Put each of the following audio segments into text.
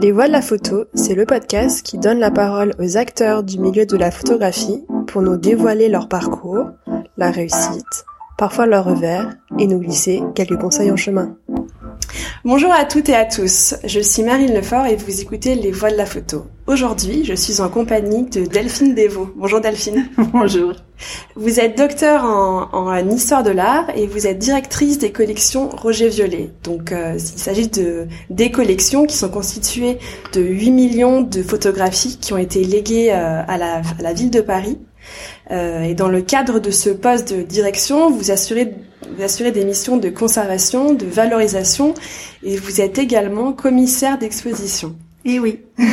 Les Voix de la photo, c'est le podcast qui donne la parole aux acteurs du milieu de la photographie pour nous dévoiler leur parcours, la réussite, parfois leur revers, et nous glisser quelques conseils en chemin. Bonjour à toutes et à tous, je suis Marine Lefort et vous écoutez Les Voix de la photo. Aujourd'hui, je suis en compagnie de Delphine Devaux. Bonjour Delphine. Bonjour. Vous êtes docteur en, histoire de l'art et vous êtes directrice des collections Roger Violet. Donc euh, il s'agit de des collections qui sont constituées de 8 millions de photographies qui ont été léguées euh, à, la, à, la, ville de Paris. Euh, et dans le cadre de ce poste de direction, vous assurez vous assurez des missions de conservation, de valorisation et vous êtes également commissaire d'exposition. Et eh oui.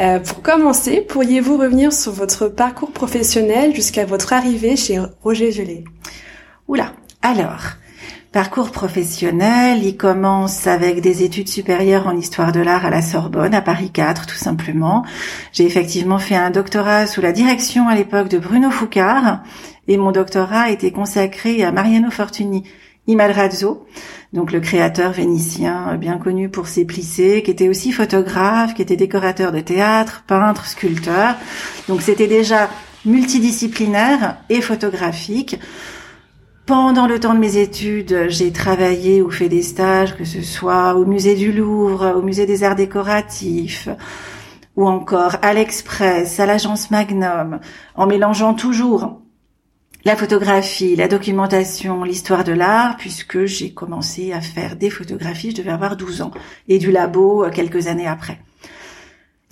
Euh, pour commencer, pourriez-vous revenir sur votre parcours professionnel jusqu'à votre arrivée chez Roger Gelé? Oula, alors, parcours professionnel, il commence avec des études supérieures en histoire de l'art à la Sorbonne, à Paris 4 tout simplement. J'ai effectivement fait un doctorat sous la direction à l'époque de Bruno Foucard et mon doctorat a été consacré à Mariano Fortuny Imalrazzo, donc le créateur vénitien bien connu pour ses plissés, qui était aussi photographe, qui était décorateur de théâtre, peintre, sculpteur. Donc c'était déjà multidisciplinaire et photographique. Pendant le temps de mes études, j'ai travaillé ou fait des stages, que ce soit au musée du Louvre, au musée des arts décoratifs, ou encore à l'Express, à l'agence Magnum, en mélangeant toujours la photographie, la documentation, l'histoire de l'art, puisque j'ai commencé à faire des photographies, je devais avoir 12 ans, et du labo euh, quelques années après.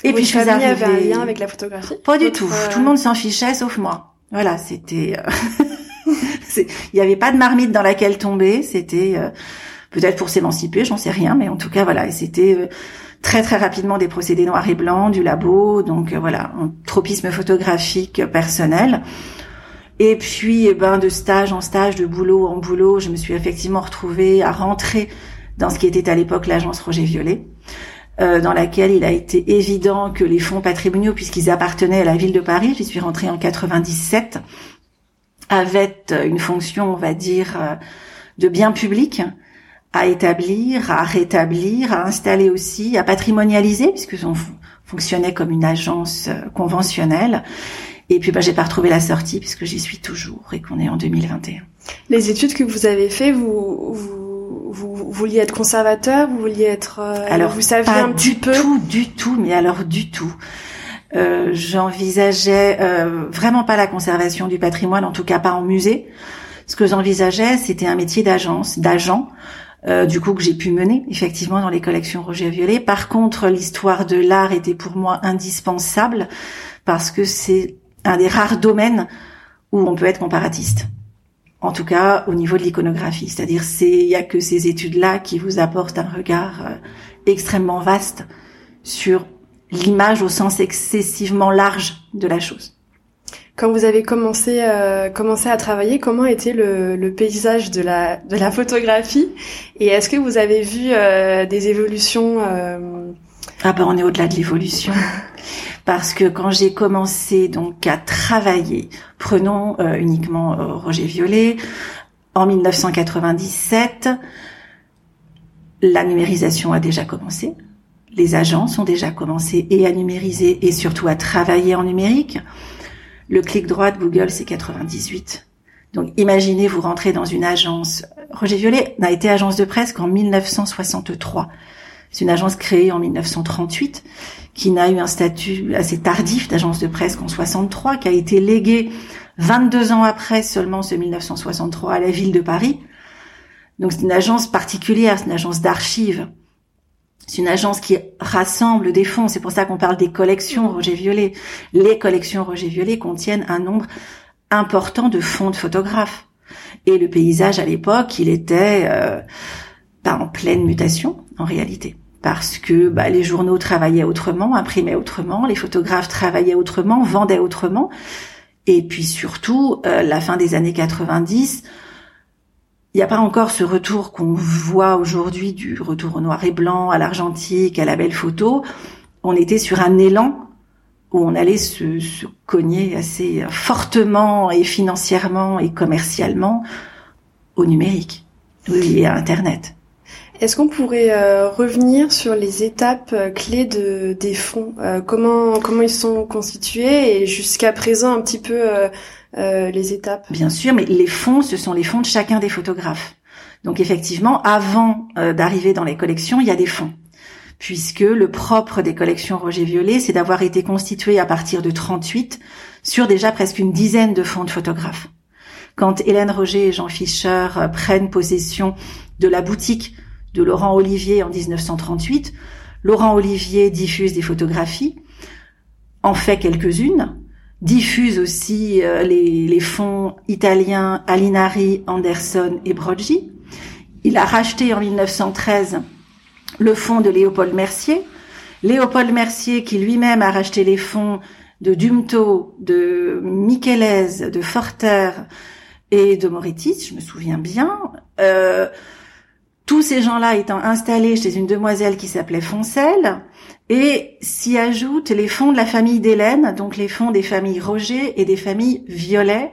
Et puis je suis arrivée... avait un lien avec la photographie? Pas du tout. Tout le monde s'en fichait, sauf moi. Voilà, c'était... Euh, il n'y avait pas de marmite dans laquelle tomber. C'était euh, peut-être pour s'émanciper, j'en sais rien, mais en tout cas voilà, c'était très très rapidement des procédés noirs et blancs, du labo, donc voilà, un tropisme photographique personnel. Et puis, eh ben, de stage en stage, de boulot en boulot, je me suis effectivement retrouvée à rentrer dans ce qui était à l'époque l'agence Roger Violet, euh, dans laquelle il a été évident que les fonds patrimoniaux, puisqu'ils appartenaient à la ville de Paris, j'y suis rentrée en 97, avaient une fonction, on va dire, euh, de bien public à établir, à rétablir, à installer aussi, à patrimonialiser, puisque on fonctionnait comme une agence euh, conventionnelle. Et puis bah, j'ai pas retrouvé la sortie puisque j'y suis toujours et qu'on est en 2021. Les études que vous avez fait, vous, vous, vous, vouliez être conservateur, vous vouliez être euh, alors vous saviez un petit peu tout, du tout, mais alors du tout. Euh, J'envisageais euh, vraiment pas la conservation du patrimoine, en tout cas pas en musée. Ce que j'envisageais, c'était un métier d'agence, d'agent. Euh, du coup que j'ai pu mener effectivement dans les collections Roger Violet. Par contre, l'histoire de l'art était pour moi indispensable parce que c'est un des rares domaines où on peut être comparatiste. En tout cas, au niveau de l'iconographie. C'est-à-dire, c'est, il y a que ces études-là qui vous apportent un regard euh, extrêmement vaste sur l'image au sens excessivement large de la chose. Quand vous avez commencé euh, commencé à travailler, comment était le, le, paysage de la de la photographie? Et est-ce que vous avez vu euh, des évolutions euh... Ah ben on est au-delà de l'évolution. parce que quand j'ai commencé donc à travailler, prenons euh, uniquement euh, Roger Violet, en 1997, la numérisation a déjà commencé. Les agences ont déjà commencé et à numériser et surtout à travailler en numérique. Le clic droit de Google, c'est 98. Donc imaginez, vous rentrez dans une agence. Roger Violet n'a été agence de presse qu'en 1963. C'est une agence créée en 1938 qui n'a eu un statut assez tardif d'agence de presse qu'en 63, qui a été légué 22 ans après seulement ce 1963 à la ville de Paris. Donc c'est une agence particulière, c'est une agence d'archives. C'est une agence qui rassemble des fonds. C'est pour ça qu'on parle des collections Roger Violet. Les collections Roger Violet contiennent un nombre important de fonds de photographes. Et le paysage à l'époque, il était euh, pas en pleine mutation en réalité parce que bah, les journaux travaillaient autrement, imprimaient autrement, les photographes travaillaient autrement, vendaient autrement, et puis surtout, euh, la fin des années 90, il n'y a pas encore ce retour qu'on voit aujourd'hui du retour au noir et blanc, à l'argentique, à la belle photo. On était sur un élan où on allait se, se cogner assez fortement et financièrement et commercialement au numérique, oui, et à Internet. Est-ce qu'on pourrait euh, revenir sur les étapes euh, clés de, des fonds? Euh, Comment comment ils sont constitués et jusqu'à présent un petit peu les étapes Bien sûr, mais les fonds, ce sont les fonds de chacun des photographes. Donc effectivement, avant d'arriver dans les collections, il y a des fonds. Puisque le propre des collections Roger Violet, c'est d'avoir été constitué à partir de 38 sur déjà presque une dizaine de fonds de photographes. Quand Hélène Roger et Jean Fischer prennent possession de la boutique de Laurent Olivier en 1938. Laurent Olivier diffuse des photographies, en fait quelques-unes, diffuse aussi euh, les, fonds italiens Alinari, Anderson et Broggi. Il a racheté en 1913 le fonds de Léopold Mercier. Léopold Mercier qui lui-même a racheté les fonds de Dumto, de Michelès, de Forter et de Moretti, je me souviens bien. Euh, tous ces gens-là étant installés chez une demoiselle qui s'appelait Foncelle, et s'y ajoutent les fonds de la famille d'Hélène, donc les fonds des familles Roger et des familles Violet,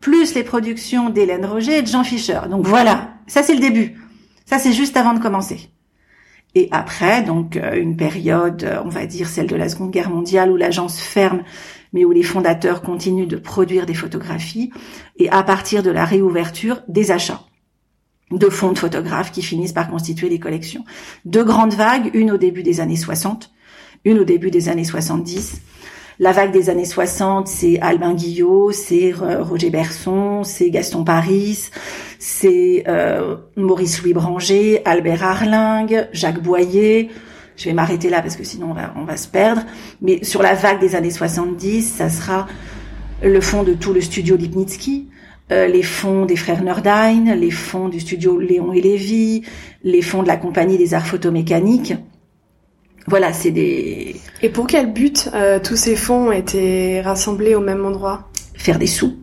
plus les productions d'Hélène Roger et de Jean Fischer. Donc voilà, ça c'est le début. Ça c'est juste avant de commencer. Et après, donc euh, une période, on va dire celle de la Seconde Guerre mondiale, où l'agence ferme, mais où les fondateurs continuent de produire des photographies, et à partir de la réouverture, des achats de fonds de photographes qui finissent par constituer les collections. Deux grandes vagues, une au début des années 60, une au début des années 70. La vague des années 60, c'est Albin Guillot, c'est Roger Berson, c'est Gaston Paris, c'est euh, Maurice Louis Branger, Albert Arlingue, Jacques Boyer. Je vais m'arrêter là parce que sinon on va, on va se perdre. Mais sur la vague des années 70, ça sera le fond de tout le studio Lipnitsky, euh, les fonds des frères Nordine, les fonds du studio Léon et Lévy, les fonds de la compagnie des arts photomécaniques. Voilà, c'est des... Et pour quel but euh, tous ces fonds été rassemblés au même endroit? Faire des sous.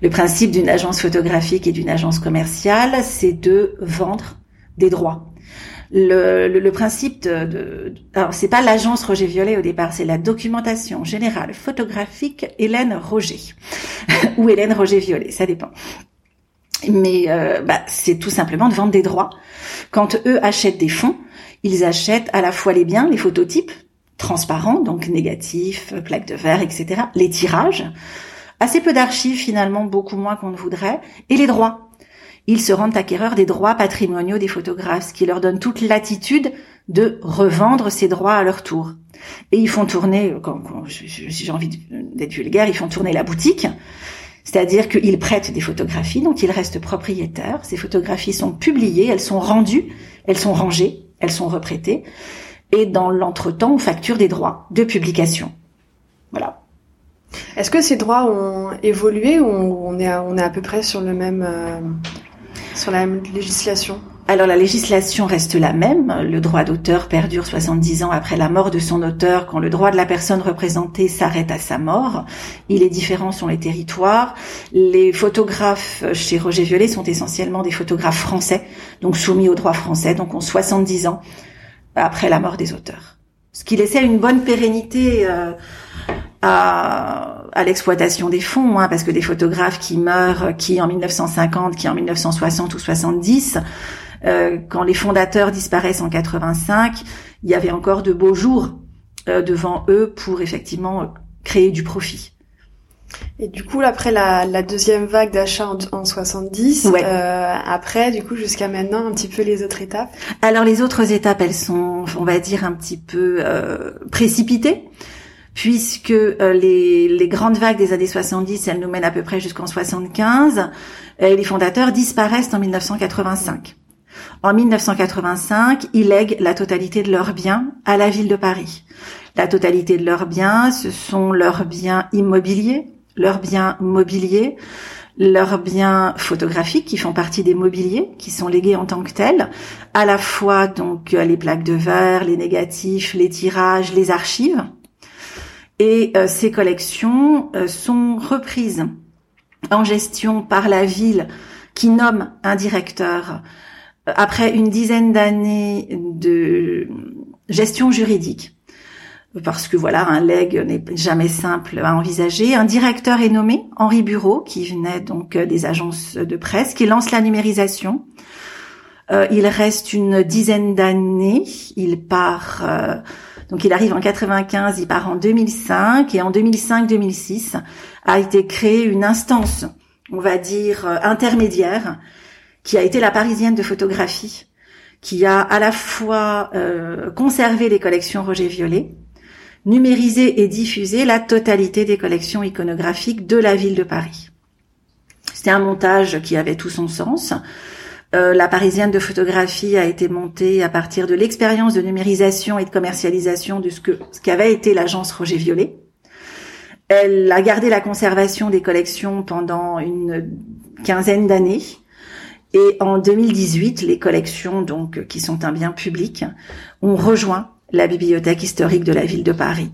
Le principe d'une agence photographique et d'une agence commerciale, c'est de vendre des droits le, principe de, de alors c'est pas l'agence Roger Violet au départ, c'est la documentation générale photographique Hélène Roger ou Hélène Roger Violet, ça dépend. Mais euh, bah, c'est tout simplement de vendre des droits. Quand eux achètent des fonds, ils achètent à la fois les biens, les phototypes transparents, donc négatifs, plaques de verre, etc., les tirages, assez peu d'archives finalement, beaucoup moins qu'on ne voudrait, et les droits ils se rendent acquéreurs des droits patrimoniaux des photographes, ce qui leur donne toute latitude de revendre ces droits à leur tour. Et ils font tourner, quand, j'ai envie d'être vulgaire, ils font tourner la boutique, c'est-à-dire qu'ils prêtent des photographies dont ils restent propriétaires. Ces photographies sont publiées, elles sont rendues, elles sont rangées, elles sont reprêtées, et dans l'entretemps, on facture des droits de publication. Voilà. Est-ce que ces droits ont évolué ou on est à, on est à peu près sur le même euh, sur la législation alors la législation reste la même. Le droit d'auteur perdure 70 ans après la mort de son auteur quand le droit de la personne représentée s'arrête à sa mort. Il est différent sur les territoires. Les photographes chez Roger Violet sont essentiellement des photographes français, donc soumis au droit français, donc ont 70 ans après la mort des auteurs. Ce qui laissait une bonne pérennité euh, à, à l'exploitation des fonds, hein, parce que des photographes qui meurent, qui en 1950, qui en 1960 ou 70, euh, quand les fondateurs disparaissent en 85, il y avait encore de beaux jours euh, devant eux pour effectivement créer du profit. Et du coup, après la, la deuxième vague d'achat en, en, 70, euh, après, du coup, jusqu'à maintenant, un petit peu les autres étapes? Alors, les autres étapes, elles sont, on va dire, un petit peu euh, précipitées puisque euh, les, grandes vagues des années 70, elles nous mènent à peu près jusqu'en 75, et les fondateurs disparaissent en 1985. En 1985, ils lèguent la totalité de leurs biens à la ville de Paris. La totalité de leurs biens, ce sont leurs biens immobiliers, leurs biens mobiliers, leurs biens photographiques qui font partie des mobiliers, qui sont légués en tant que tels, à la fois donc les plaques de verre, les négatifs, les tirages, les archives, et euh, ces collections euh, sont reprises en gestion par la ville qui nomme un directeur euh, après une dizaine d'années de gestion juridique. Parce que voilà, un leg n'est jamais simple à envisager. Un directeur est nommé, Henri Bureau, qui venait donc des agences de presse, qui lance la numérisation. Euh, il reste une dizaine d'années. Il part, euh, donc il arrive en 95, il part en 2005 et en 2005-2006 a été créée une instance, on va dire euh, intermédiaire, qui a été la Parisienne de photographie, qui a à la fois conservé les collections Roger Violet, numérisé et diffusé la totalité des collections iconographiques de la ville de Paris. C'était un montage qui avait tout son sens. Euh, la Parisienne de photographie a été montée à partir de l'expérience de numérisation et de commercialisation de ce que ce qu'avait été l'agence Roger Violet. Elle a gardé la conservation des collections pendant une quinzaine d'années. Et en 2018, les collections, donc, qui sont un bien public, ont rejoint la bibliothèque historique de la ville de Paris.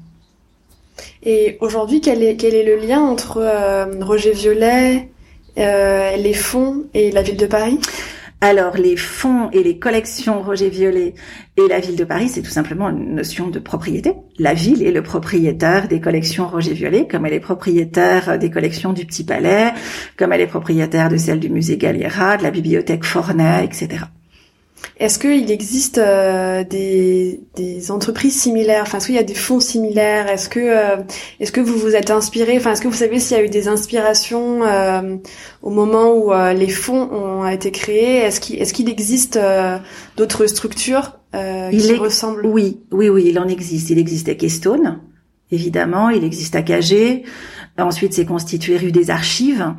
Et aujourd'hui, quel est, quel est le lien entre euh, Roger Violet, euh, les fonds et la ville de Paris? Alors, les fonds et les collections Roger Violet et la ville de Paris, c'est tout simplement une notion de propriété. La ville est le propriétaire des collections Roger Violet, comme elle est propriétaire des collections du Petit Palais, comme elle est propriétaire de celles du musée Galliera, de la bibliothèque Fornet, etc. Est-ce qu'il existe euh, des, des, entreprises similaires? Enfin, est-ce qu'il y a des fonds similaires? Est-ce que euh, est-ce que vous vous êtes inspiré? Enfin, est-ce que vous savez s'il y a eu des inspirations euh, au moment où les fonds ont été créés? Est-ce qu'il est-ce qu'il existe d'autres structures qui ressemblent? Oui, oui, oui, il en existe. Il existe à Keystone, évidemment. Il existe à KG. Ensuite, c'est constitué rue des Archives.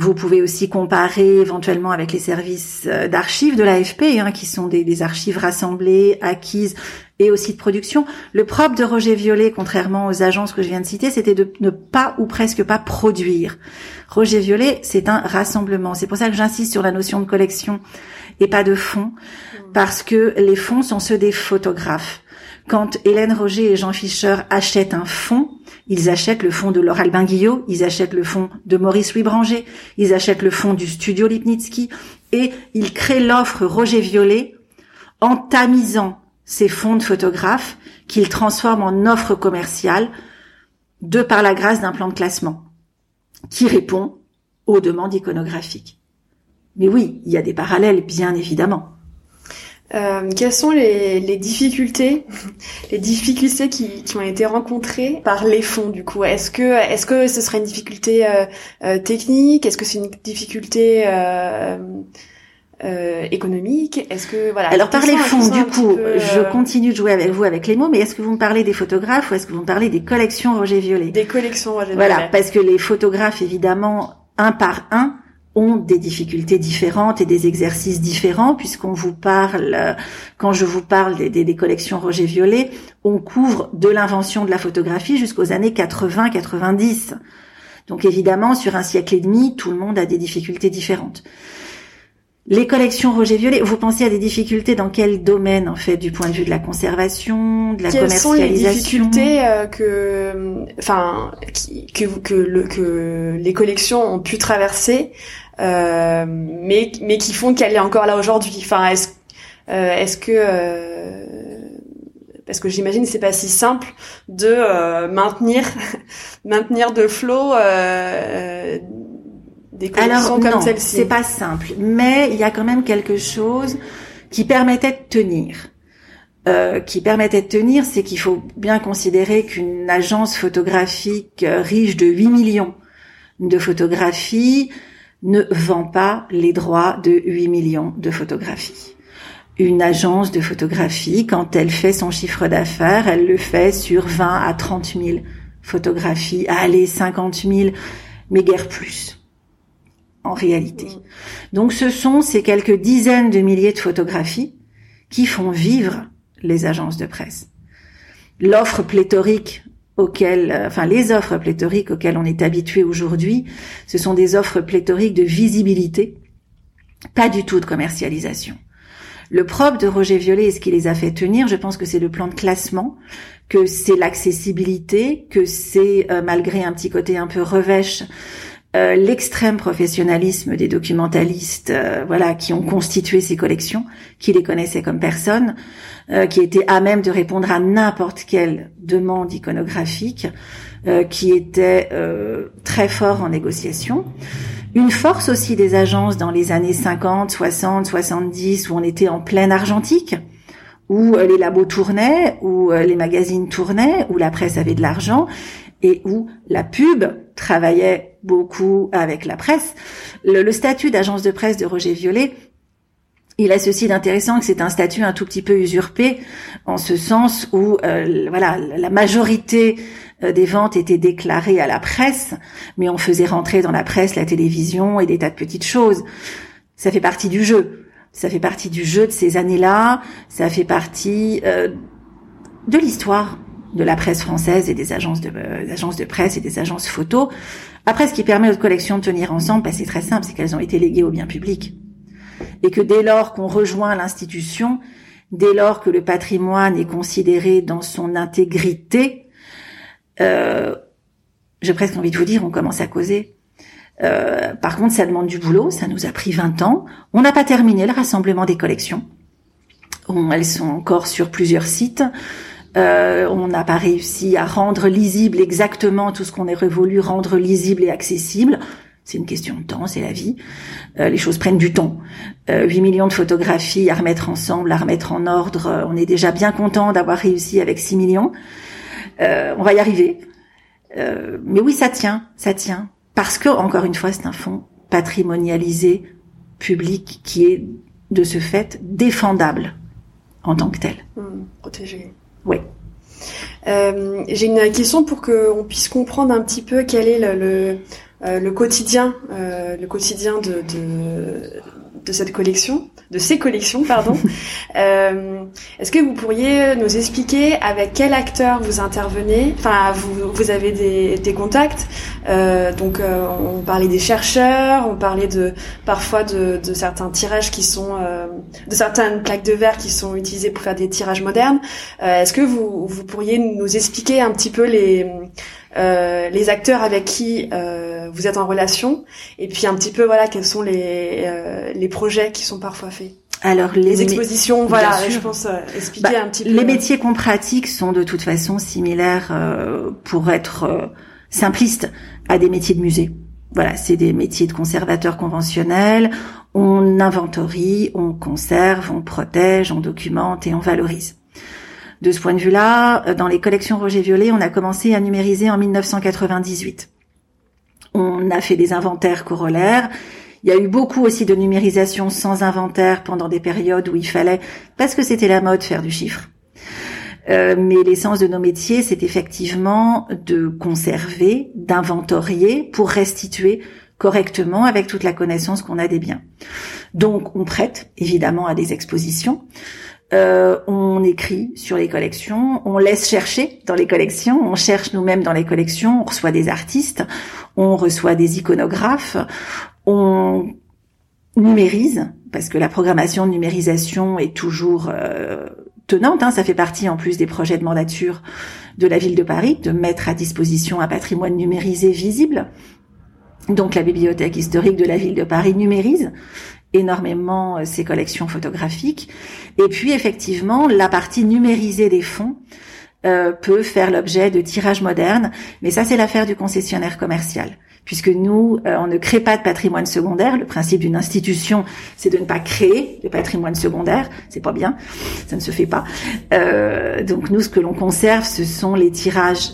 Vous pouvez aussi comparer éventuellement avec les services euh, d'archives de l'AFP, hein, qui sont des, archives rassemblées, acquises et aussi de production. Le propre de Roger Violet, contrairement aux agences que je viens de citer, c'était de ne pas ou presque pas produire. Roger Violet, c'est un rassemblement. C'est pour ça que j'insiste sur la notion de collection et pas de fonds, parce que les fonds sont ceux des photographes. Quand Hélène Roger et Jean Fischer achètent un fonds, ils achètent le fonds de Laure Albin Guillot, ils achètent le fonds de Maurice Louis Branger, ils achètent le fonds du studio Lipnitsky et ils créent l'offre Roger Violet en tamisant ces fonds de photographes qu'ils transforment en offre commerciale de par la grâce d'un plan de classement qui répond aux demandes iconographiques. Mais oui, il y a des parallèles, bien évidemment. Euh, quelles sont les, les, difficultés, les difficultés qui, qui, ont été rencontrées par les fonds du coup? Est-ce que est-ce que ce serait une difficulté euh, euh technique? Est-ce que c'est une difficulté euh, euh économique? Est-ce que voilà Alors par les fonds, du coup, je continue de jouer avec vous avec les mots, mais est-ce que vous me parlez des photographes ou est-ce que vous me parlez des collections Roger Violet? Des collections Roger Violet. Voilà, parce que les photographes, évidemment, un par un, ont des difficultés différentes et des exercices différents puisqu'on vous parle, quand je vous parle des, collections Roger Violet, on couvre de l'invention de la photographie jusqu'aux années 80-90. Donc évidemment, sur un siècle et demi, tout le monde a des difficultés différentes. Les collections Roger Violet, vous pensez à des difficultés dans quel domaine en fait, du point de vue de la conservation, de la Quelles commercialisation sont les difficultés euh, que, enfin, que, que, le, que les collections ont pu traverser euh, mais mais qui font qu'elle est encore là aujourd'hui. Enfin, est-ce euh, est-ce que euh, parce que j'imagine c'est pas si simple de maintenir maintenir de flot des collections comme celle-ci. c'est pas simple, mais il y a quand même quelque chose qui permettait de tenir. Euh, qui permettait de tenir, c'est qu'il faut bien considérer qu'une agence photographique riche de 8 millions de photographies ne vend pas les droits de 8 millions de photographies. Une agence de photographie, quand elle fait son chiffre d'affaires, elle le fait sur 20 à 30 000 photographies, allez, 50 000, mais guère plus, en réalité. Donc ce sont ces quelques dizaines de milliers de photographies qui font vivre les agences de presse. L'offre pléthorique auxquelles, euh, enfin les offres pléthoriques auxquelles on est habitué aujourd'hui, ce sont des offres pléthoriques de visibilité, pas du tout de commercialisation. Le propre de Roger Violet et ce qui les a fait tenir, je pense que c'est le plan de classement, que c'est l'accessibilité, que c'est euh, malgré un petit côté un peu revêche, euh, l'extrême professionnalisme des documentalistes, euh, voilà, qui ont constitué ces collections, qui les connaissaient comme personne, euh, qui étaient à même de répondre à n'importe quelle demande iconographique, qui étaient très forts en négociation. Une force aussi des agences dans les années 50, 60, 70, où on était en pleine argentique, où les labos tournaient, où les magazines tournaient, où la presse avait de l'argent, et où la pub travaillait beaucoup avec la presse. Le, statut d'agence de presse de Roger Violet, il a ceci d'intéressant que c'est un statut un tout petit peu usurpé en ce sens où euh, voilà la majorité euh, des ventes étaient déclarées à la presse, mais on faisait rentrer dans la presse la télévision et des tas de petites choses. Ça fait partie du jeu. Ça fait partie du jeu de ces années-là. Ça fait partie euh, de l'histoire de la presse française et des agences de, euh, de presse et des agences photo. Après, ce qui permet aux collections de tenir ensemble, bah, c'est très simple, c'est qu'elles ont été léguées au bien public. Et que dès lors qu'on rejoint l'institution, dès lors que le patrimoine est considéré dans son intégrité, euh, j'ai presque envie de vous dire, on commence à causer. Euh, par contre, ça demande du boulot, ça nous a pris 20 ans. On n'a pas terminé le rassemblement des collections. elles sont encore sur plusieurs sites. Euh, on n'a pas réussi à rendre lisible exactement tout ce qu'on est voulu rendre lisible et accessible. C'est une question de temps, c'est la vie. Euh, les choses prennent du temps. Euh, 8 millions de photographies à remettre ensemble, à remettre en ordre. Euh, on est déjà bien content d'avoir réussi avec 6 millions. Euh, on va y arriver. mais oui, ça tient, ça tient. Parce que, encore une fois, c'est un fonds patrimonialisé, public, qui est de ce fait défendable en tant que tel. Mmh, protégé. Oui. Euh, j'ai une question pour qu'on puisse comprendre un petit peu quel est le, le, euh, quotidien, euh, le quotidien de, de cette collection, de ces collections, pardon. euh, Est-ce que vous pourriez nous expliquer avec quel acteur vous intervenez? Enfin, vous, vous avez des, des contacts. Euh, donc, euh, on parlait des chercheurs, on parlait de parfois de, de certains tirages qui sont, euh, de certaines plaques de verre qui sont utilisées pour faire des tirages modernes. Euh, est-ce que vous, vous pourriez nous expliquer un petit peu les euh, les acteurs avec qui euh, vous êtes en relation, et puis un petit peu voilà quels sont les euh, les projets qui sont parfois faits. Alors les, expositions, voilà, je pense expliquer bah, un petit peu. Les métiers qu'on pratique sont de toute façon similaires pour être simplistes à des métiers de musée. Voilà, c'est des métiers de conservateurs conventionnels. On inventorie, on conserve, on protège, on documente et on valorise. De ce point de vue-là, euh, dans les collections Roger Violet, on a commencé à numériser en 1998. On a fait des inventaires corollaires. Il y a eu beaucoup aussi de numérisation sans inventaire pendant des périodes où il fallait, parce que c'était la mode, faire du chiffre. Euh, mais l'essence de nos métiers, c'est effectivement de conserver, d'inventorier pour restituer correctement avec toute la connaissance qu'on a des biens. Donc on prête évidemment à des expositions. Euh, on écrit sur les collections, on laisse chercher dans les collections, on cherche nous-mêmes dans les collections, on reçoit des artistes, on reçoit des iconographes, on numérise, parce que la programmation de numérisation est toujours euh, tenante, hein, ça fait partie en plus des projets de mandature de la ville de Paris, de mettre à disposition un patrimoine numérisé visible. Donc la bibliothèque historique de la ville de Paris numérise énormément ses euh, collections photographiques. Et puis effectivement, la partie numérisée des fonds euh, peut faire l'objet de tirages modernes, mais ça c'est l'affaire du concessionnaire commercial. Puisque nous, euh, on ne crée pas de patrimoine secondaire. Le principe d'une institution, c'est de ne pas créer de patrimoine secondaire. C'est pas bien, ça ne se fait pas. donc nous, ce que l'on conserve, ce sont les tirages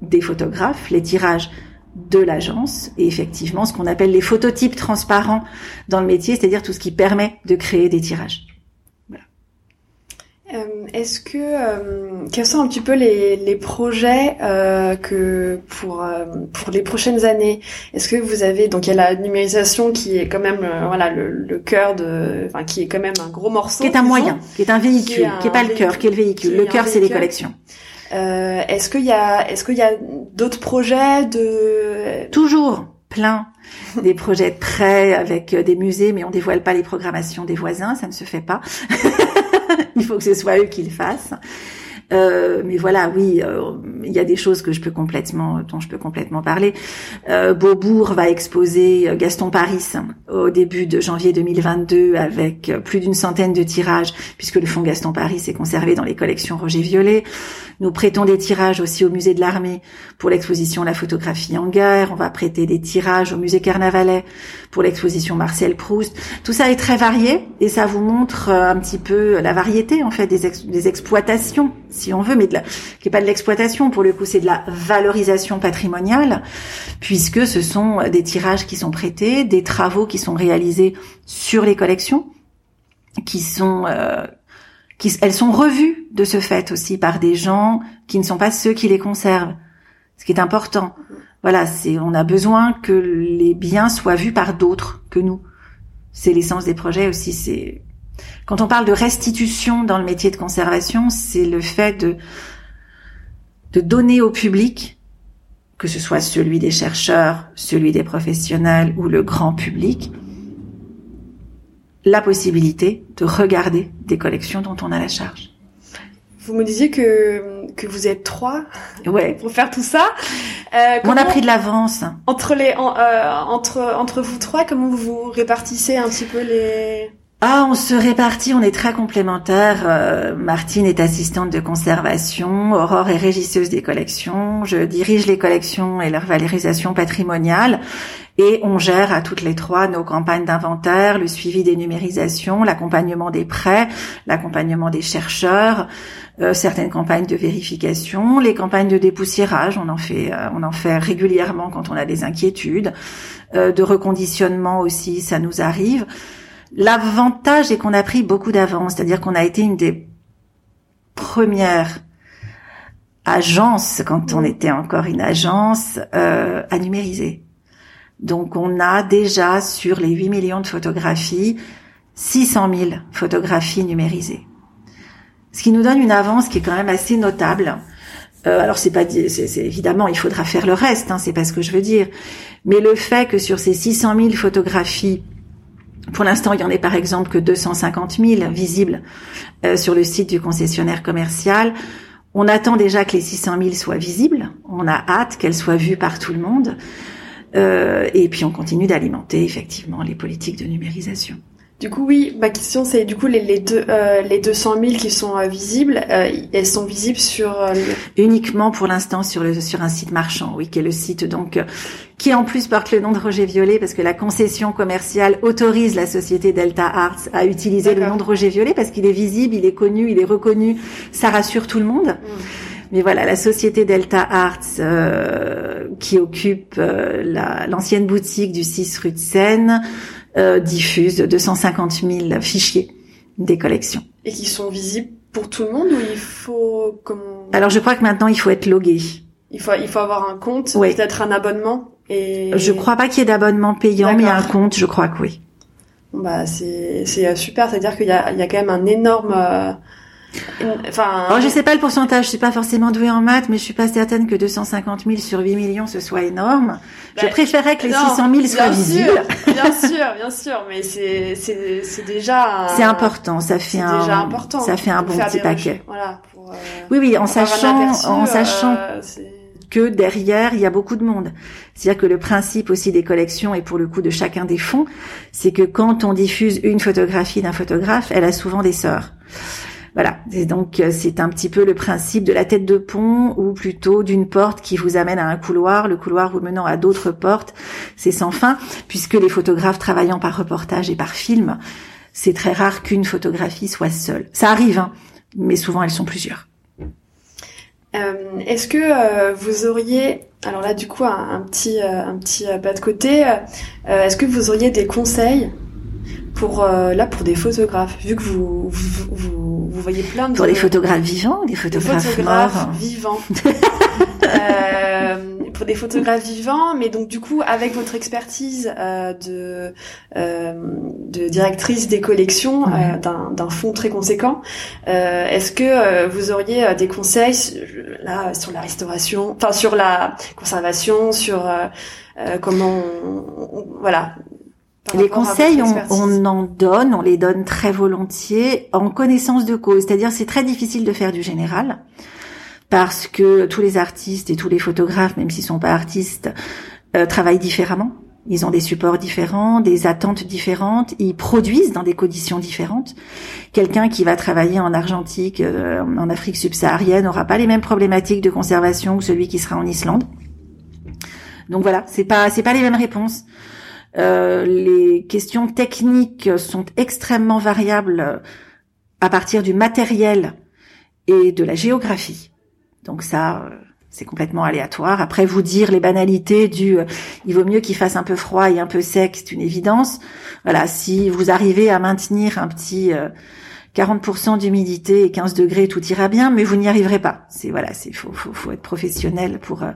des photographes, les tirages de l'agence et effectivement ce qu'on appelle les phototypes transparents dans le métier, c'est-à-dire tout ce qui permet de créer des tirages. Euh, est-ce que euh, quels sont un petit peu les, les projets euh, que pour euh, pour les prochaines années? Est-ce que vous avez donc il y a la numérisation qui est quand même voilà le, le cœur de enfin qui est quand même un gros morceau qui est un moyen, qui est un véhicule, qui est, pas le cœur, qui est le véhicule. Le cœur c'est les collections. Euh, est-ce qu'il y a, est-ce qu'il y a d'autres projets de toujours plein des projets de prêt avec des musées, mais on dévoile pas les programmations des voisins, ça ne se fait pas. Il faut que ce soit eux qui le fassent. Euh, mais voilà, oui, euh, il y a des choses que je peux complètement, dont je peux complètement parler. Euh, Beaubourg va exposer Gaston Paris au début de janvier 2022 avec plus d'une centaine de tirages, puisque le fonds Gaston Paris est conservé dans les collections Roger Violet. Nous prêtons des tirages aussi au musée de l'armée pour l'exposition La photographie en guerre. On va prêter des tirages au musée Carnavalet pour l'exposition Marcel Proust. Tout ça est très varié et ça vous montre un petit peu la variété en fait des exploitations, si on veut, mais de la, qui est pas de l'exploitation pour le coup, c'est de la valorisation patrimoniale, puisque ce sont des tirages qui sont prêtés, des travaux qui sont réalisés sur les collections, qui sont euh, elles sont revues de ce fait aussi par des gens qui ne sont pas ceux qui les conservent, ce qui est important. Voilà, c'est on a besoin que les biens soient vus par d'autres que nous. C'est l'essence des projets aussi. C'est quand on parle de restitution dans le métier de conservation, c'est le fait de de donner au public, que ce soit celui des chercheurs, celui des professionnels ou le grand public, la possibilité de regarder des collections dont on a la charge. Vous me disiez que que vous êtes trois ouais. pour faire tout ça. Euh, on a pris de l'avance. Entre les euh, entre entre vous trois, comment vous répartissez un petit peu les ah, on se répartit, on est très complémentaires. Euh, Martine est assistante de conservation, Aurore est régisseuse des collections, je dirige les collections et leur valorisation patrimoniale. Et on gère à toutes les trois nos campagnes d'inventaire, le suivi des numérisations, l'accompagnement des prêts, l'accompagnement des chercheurs, euh, certaines campagnes de vérification, les campagnes de dépoussiérage, on en fait, euh, on en fait régulièrement quand on a des inquiétudes, euh, de reconditionnement aussi, ça nous arrive. L'avantage est qu'on a pris beaucoup d'avance, c'est-à-dire qu'on a été une des premières agences, quand on était encore une agence, à numériser. Donc on a déjà sur les 8 millions de photographies, 600 000 photographies numérisées. Ce qui nous donne une avance qui est quand même assez notable. Euh, alors c'est pas, c'est, évidemment, il faudra faire le reste, hein, c'est pas ce que je veux dire. Mais le fait que sur ces 600 000 photographies, pour l'instant, il y en est par exemple que 250 000 visibles euh, sur le site du concessionnaire commercial. On attend déjà que les 600 000 soient visibles. On a hâte qu'elles soient vues par tout le monde. Euh, et puis on continue d'alimenter effectivement les politiques de numérisation. Du coup, oui, ma question c'est du coup les, les, deux, euh, les 200 000 qui sont euh, visibles, euh, elles sont visibles sur euh, uniquement pour l'instant sur le sur un site marchand, oui, qui est le site donc qui en plus porte le nom de Roger Violet parce que la concession commerciale autorise la société Delta Arts à utiliser le nom de Roger Violet parce qu'il est visible, il est connu, il est reconnu, ça rassure tout le monde. Mmh. Mais voilà, la société Delta Arts euh, qui occupe euh, l'ancienne boutique du 6 rue de Seine euh, diffuse 250 000 fichiers des collections. Et qui sont visibles pour tout le monde ou il faut comment Alors je crois que maintenant il faut être logué. Il faut il faut avoir un compte, peut-être un abonnement et Je crois pas qu'il y ait d'abonnement payant mais un compte, je crois que oui. bah c'est c'est super, c'est-à-dire qu'il y a il y a quand même un énorme Enfin, oh, je sais pas le pourcentage, je suis pas forcément douée en maths, mais je suis pas certaine que 250 000 sur 8 millions ce soit énorme. je bah, préférerais que les 600 000 soient visibles. bien sûr, bien sûr, mais c'est c'est déjà. C'est important, ça fait un. Déjà important. Ça fait un bon petit paquet. Voilà. Pour, euh, oui, oui, en sachant, en sachant. Euh, que derrière, il y a beaucoup de monde. C'est-à-dire que le principe aussi des collections et pour le coup de chacun des fonds, c'est que quand on diffuse une photographie d'un photographe, elle a souvent des sœurs. Voilà. Donc euh, c'est un petit peu le principe de la tête de pont ou plutôt d'une porte qui vous amène à un couloir, le couloir vous menant à d'autres portes. C'est sans fin puisque les photographes travaillant par reportage et par film, c'est très rare qu'une photographie soit seule. Ça arrive, hein, mais souvent elles sont plusieurs. Euh, Est-ce que euh, vous auriez, alors là du coup un, petit pas de côté, est-ce que vous auriez des conseils pour là pour des photographes, vu que vous vous voyez plein de... Pour les photographes vivants des photographes, morts vivants. euh, pour des photographes vivants, mais donc du coup, avec votre expertise euh, de, euh, de directrice des collections euh, d'un fonds très conséquent, euh, est-ce que euh, vous auriez des conseils là sur la restauration, enfin sur la conservation, sur comment, voilà, les conseils, on, en donne, on les donne très volontiers en connaissance de cause. C'est-à-dire, c'est très difficile de faire du général parce que tous les artistes et tous les photographes, même s'ils sont pas artistes, euh, travaillent différemment. Ils ont des supports différents, des attentes différentes, ils produisent dans des conditions différentes. Quelqu'un qui va travailler en Argentique, euh, en Afrique subsaharienne, n'aura pas les mêmes problématiques de conservation que celui qui sera en Islande. Donc voilà, c'est pas c'est pas les mêmes réponses. Euh, les questions techniques sont extrêmement variables à partir du matériel et de la géographie. Donc ça, euh, c'est complètement aléatoire. Après, vous dire les banalités du euh, il vaut mieux qu'il fasse un peu froid et un peu sec, c'est une évidence. Voilà, si vous arrivez à maintenir un petit 40% d'humidité et 15 degrés, tout ira bien, mais vous n'y arriverez pas. C'est voilà, c'est faut, faut, faut être professionnel pour euh,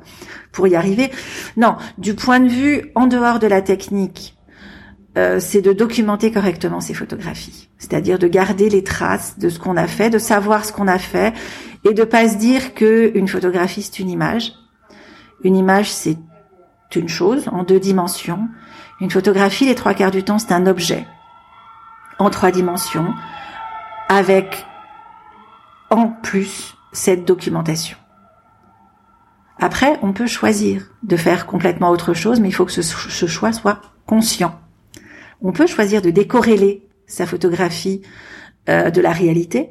pour y arriver. Non, du point de vue en dehors de la technique, euh, c'est de documenter correctement ces photographies, c'est-à-dire de garder les traces de ce qu'on a fait, de savoir ce qu'on a fait et de pas se dire que une photographie c'est une image. Une image c'est une chose en deux dimensions. Une photographie, les trois quarts du temps, c'est un objet en trois dimensions avec en plus cette documentation. Après, on peut choisir de faire complètement autre chose, mais il faut que ce, choix soit conscient. On peut choisir de décorréler sa photographie euh, de la réalité,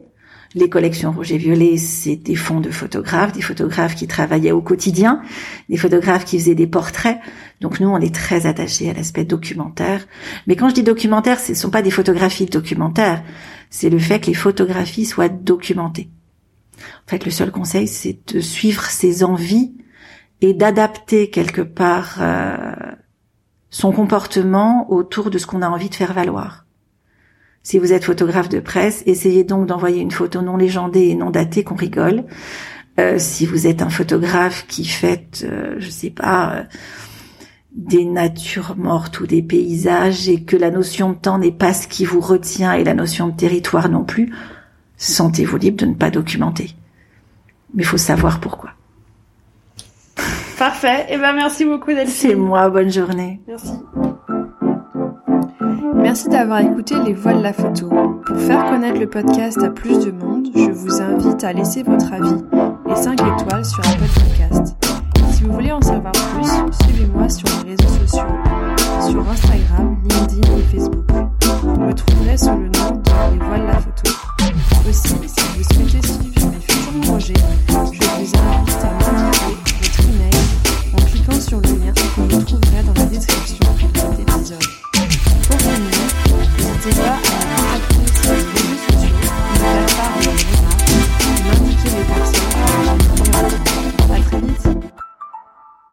les collections rouge et violet, c'est des fonds de photographes, des photographes qui travaillaient au quotidien, des photographes qui faisaient des portraits. Donc nous, on est très attachés à l'aspect documentaire. Mais quand je dis documentaire, ce ne sont pas des photographies documentaires, c'est le fait que les photographies soient documentées. En fait, le seul conseil, c'est de suivre ses envies et d'adapter quelque part euh, son comportement autour de ce qu'on a envie de faire valoir. Si vous êtes photographe de presse, essayez donc d'envoyer une photo non légendée et non datée qu'on rigole. Euh, si vous êtes un photographe qui fait, euh, je sais pas, euh, des natures mortes ou des paysages et que la notion de temps n'est pas ce qui vous retient et la notion de territoire non plus, sentez-vous libre de ne pas documenter. Mais il faut savoir pourquoi. Parfait. Et eh ben merci beaucoup Delphine. C'est moi. Bonne journée. Merci. Merci d'avoir écouté Les Voiles de la Photo. Pour faire connaître le podcast à plus de monde, je vous invite à laisser votre avis et 5 étoiles sur Apple Podcast. Si vous voulez en savoir plus, suivez-moi sur les réseaux sociaux, sur Instagram, LinkedIn et Facebook. Vous me trouverez sous le nom de Les Voix de la Photo. Aussi, si vous souhaitez suivre mes futurs projets, je vous invite à m'indiquer votre email en cliquant sur le lien que vous trouverez dans la description. Yeah.